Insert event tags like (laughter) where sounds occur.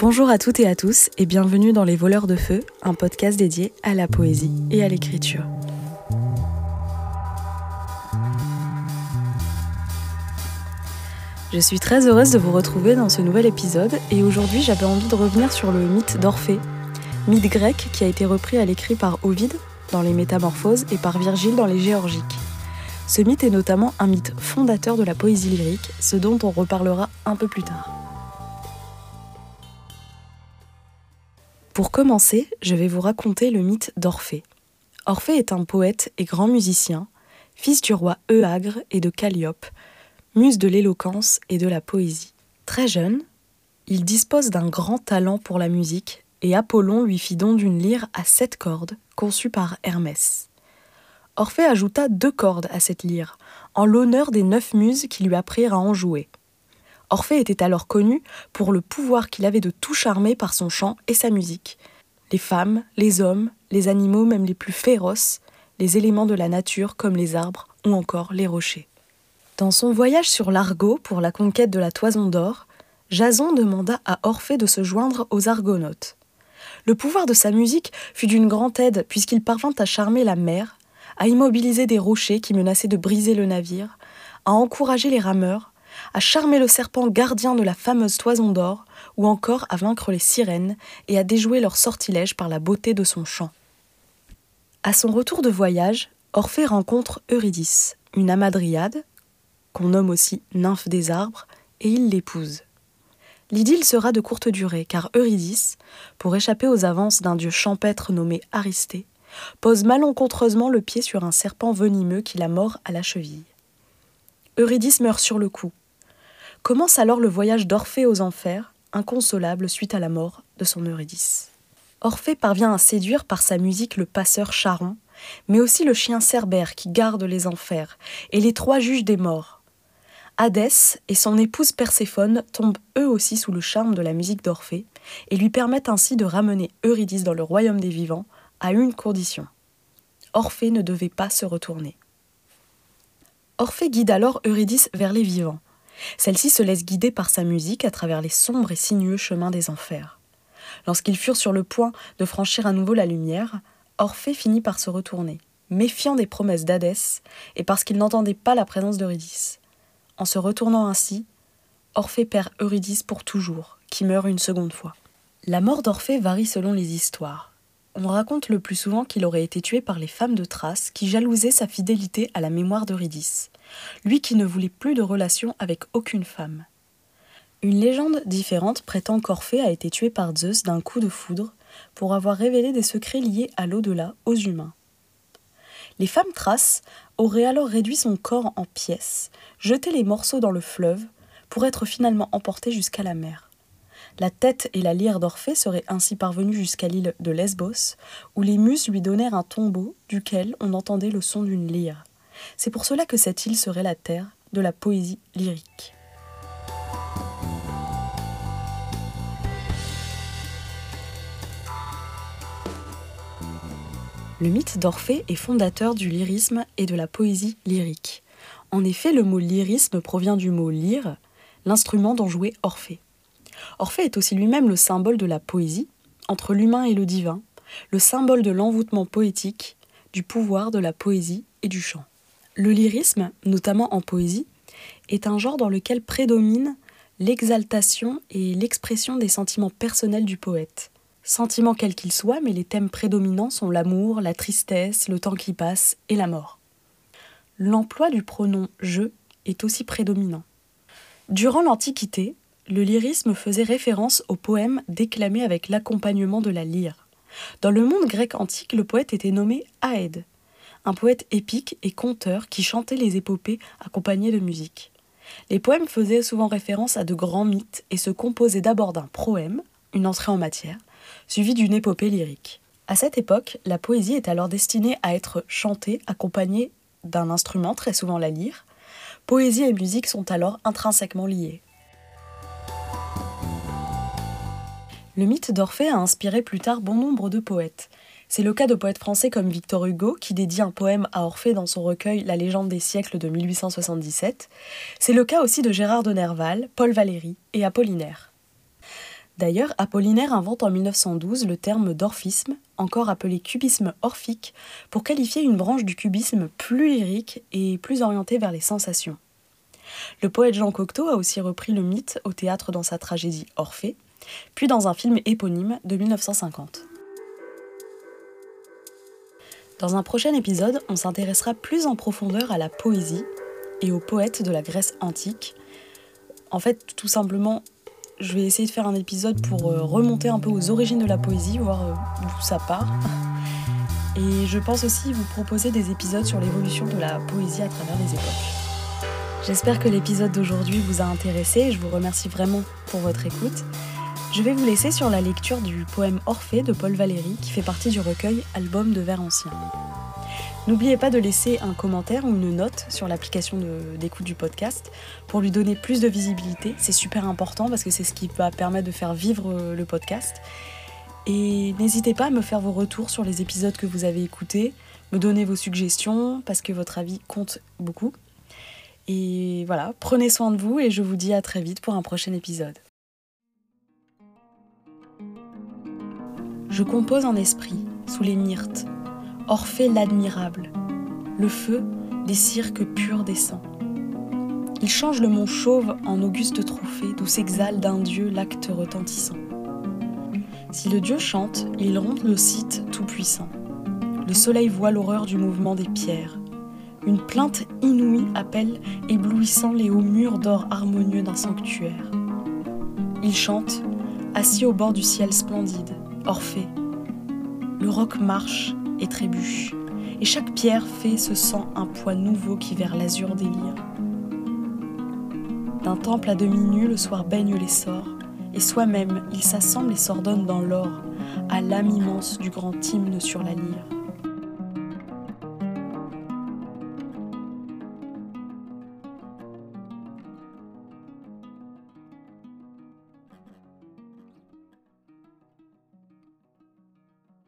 Bonjour à toutes et à tous et bienvenue dans Les Voleurs de Feu, un podcast dédié à la poésie et à l'écriture. Je suis très heureuse de vous retrouver dans ce nouvel épisode et aujourd'hui j'avais envie de revenir sur le mythe d'Orphée, mythe grec qui a été repris à l'écrit par Ovide dans les Métamorphoses et par Virgile dans les Géorgiques. Ce mythe est notamment un mythe fondateur de la poésie lyrique, ce dont on reparlera un peu plus tard. Pour commencer, je vais vous raconter le mythe d'Orphée. Orphée est un poète et grand musicien, fils du roi Euagre et de Calliope, muse de l'éloquence et de la poésie. Très jeune, il dispose d'un grand talent pour la musique et Apollon lui fit don d'une lyre à sept cordes conçue par Hermès. Orphée ajouta deux cordes à cette lyre, en l'honneur des neuf muses qui lui apprirent à en jouer. Orphée était alors connu pour le pouvoir qu'il avait de tout charmer par son chant et sa musique. Les femmes, les hommes, les animaux même les plus féroces, les éléments de la nature comme les arbres ou encore les rochers. Dans son voyage sur l'Argot pour la conquête de la Toison d'Or, Jason demanda à Orphée de se joindre aux Argonautes. Le pouvoir de sa musique fut d'une grande aide puisqu'il parvint à charmer la mer, à immobiliser des rochers qui menaçaient de briser le navire, à encourager les rameurs, à charmer le serpent gardien de la fameuse toison d'or, ou encore à vaincre les sirènes et à déjouer leurs sortilèges par la beauté de son chant. À son retour de voyage, Orphée rencontre Eurydice, une amadriade, qu'on nomme aussi nymphe des arbres, et il l'épouse. L'idylle sera de courte durée, car Eurydice, pour échapper aux avances d'un dieu champêtre nommé Aristée, pose malencontreusement le pied sur un serpent venimeux qui la mord à la cheville. Eurydice meurt sur le coup, Commence alors le voyage d'Orphée aux enfers, inconsolable suite à la mort de son Eurydice. Orphée parvient à séduire par sa musique le passeur Charon, mais aussi le chien Cerbère qui garde les enfers, et les trois juges des morts. Hadès et son épouse Perséphone tombent eux aussi sous le charme de la musique d'Orphée, et lui permettent ainsi de ramener Eurydice dans le royaume des vivants, à une condition. Orphée ne devait pas se retourner. Orphée guide alors Eurydice vers les vivants, celle-ci se laisse guider par sa musique à travers les sombres et sinueux chemins des enfers. Lorsqu'ils furent sur le point de franchir à nouveau la lumière, Orphée finit par se retourner, méfiant des promesses d'Hadès et parce qu'il n'entendait pas la présence d'Eurydice. En se retournant ainsi, Orphée perd Eurydice pour toujours, qui meurt une seconde fois. La mort d'Orphée varie selon les histoires. On raconte le plus souvent qu'il aurait été tué par les femmes de Thrace qui jalousaient sa fidélité à la mémoire d'Eurydice lui qui ne voulait plus de relation avec aucune femme. Une légende différente prétend qu'Orphée a été tué par Zeus d'un coup de foudre pour avoir révélé des secrets liés à l'au-delà aux humains. Les femmes thraces auraient alors réduit son corps en pièces, jeté les morceaux dans le fleuve, pour être finalement emportés jusqu'à la mer. La tête et la lyre d'Orphée seraient ainsi parvenues jusqu'à l'île de Lesbos, où les muses lui donnèrent un tombeau duquel on entendait le son d'une lyre. C'est pour cela que cette île serait la terre de la poésie lyrique. Le mythe d'Orphée est fondateur du lyrisme et de la poésie lyrique. En effet, le mot lyrisme provient du mot lyre, l'instrument dont jouait Orphée. Orphée est aussi lui-même le symbole de la poésie, entre l'humain et le divin, le symbole de l'envoûtement poétique, du pouvoir de la poésie et du chant. Le lyrisme, notamment en poésie, est un genre dans lequel prédomine l'exaltation et l'expression des sentiments personnels du poète. Sentiments quels qu'ils soient, mais les thèmes prédominants sont l'amour, la tristesse, le temps qui passe et la mort. L'emploi du pronom je est aussi prédominant. Durant l'Antiquité, le lyrisme faisait référence aux poèmes déclamés avec l'accompagnement de la lyre. Dans le monde grec antique, le poète était nommé Aède, un poète épique et conteur qui chantait les épopées accompagnées de musique. Les poèmes faisaient souvent référence à de grands mythes et se composaient d'abord d'un proème, une entrée en matière, suivi d'une épopée lyrique. À cette époque, la poésie est alors destinée à être chantée accompagnée d'un instrument, très souvent la lyre. Poésie et musique sont alors intrinsèquement liées. Le mythe d'Orphée a inspiré plus tard bon nombre de poètes. C'est le cas de poètes français comme Victor Hugo, qui dédie un poème à Orphée dans son recueil La légende des siècles de 1877. C'est le cas aussi de Gérard de Nerval, Paul Valéry et Apollinaire. D'ailleurs, Apollinaire invente en 1912 le terme d'orphisme, encore appelé cubisme orphique, pour qualifier une branche du cubisme plus lyrique et plus orientée vers les sensations. Le poète Jean Cocteau a aussi repris le mythe au théâtre dans sa tragédie Orphée, puis dans un film éponyme de 1950. Dans un prochain épisode, on s'intéressera plus en profondeur à la poésie et aux poètes de la Grèce antique. En fait, tout simplement, je vais essayer de faire un épisode pour euh, remonter un peu aux origines de la poésie, voir euh, d'où ça part. (laughs) Et je pense aussi vous proposer des épisodes sur l'évolution de la poésie à travers les époques. J'espère que l'épisode d'aujourd'hui vous a intéressé et je vous remercie vraiment pour votre écoute. Je vais vous laisser sur la lecture du poème Orphée de Paul Valéry qui fait partie du recueil Album de vers anciens. N'oubliez pas de laisser un commentaire ou une note sur l'application d'écoute du podcast pour lui donner plus de visibilité. C'est super important parce que c'est ce qui va permettre de faire vivre euh, le podcast. Et n'hésitez pas à me faire vos retours sur les épisodes que vous avez écoutés, me donner vos suggestions parce que votre avis compte beaucoup. Et voilà, prenez soin de vous et je vous dis à très vite pour un prochain épisode. Je compose en esprit, sous les myrtes, Orphée l'admirable. Le feu, des cirques purs descend. Il change le mont chauve en auguste trophée d'où s'exhale d'un dieu l'acte retentissant. Si le dieu chante, il rompt le site tout-puissant. Le soleil voit l'horreur du mouvement des pierres. Une plainte inouïe appelle, éblouissant les hauts murs d'or harmonieux d'un sanctuaire. Il chante, assis au bord du ciel splendide, Orphée. Le roc marche et trébuche, et chaque pierre fait ce sang un poids nouveau qui vers l'azur délire. D'un temple à demi nu, le soir baigne les sorts, et soi-même il s'assemble et s'ordonne dans l'or, à l'âme immense du grand hymne sur la lyre.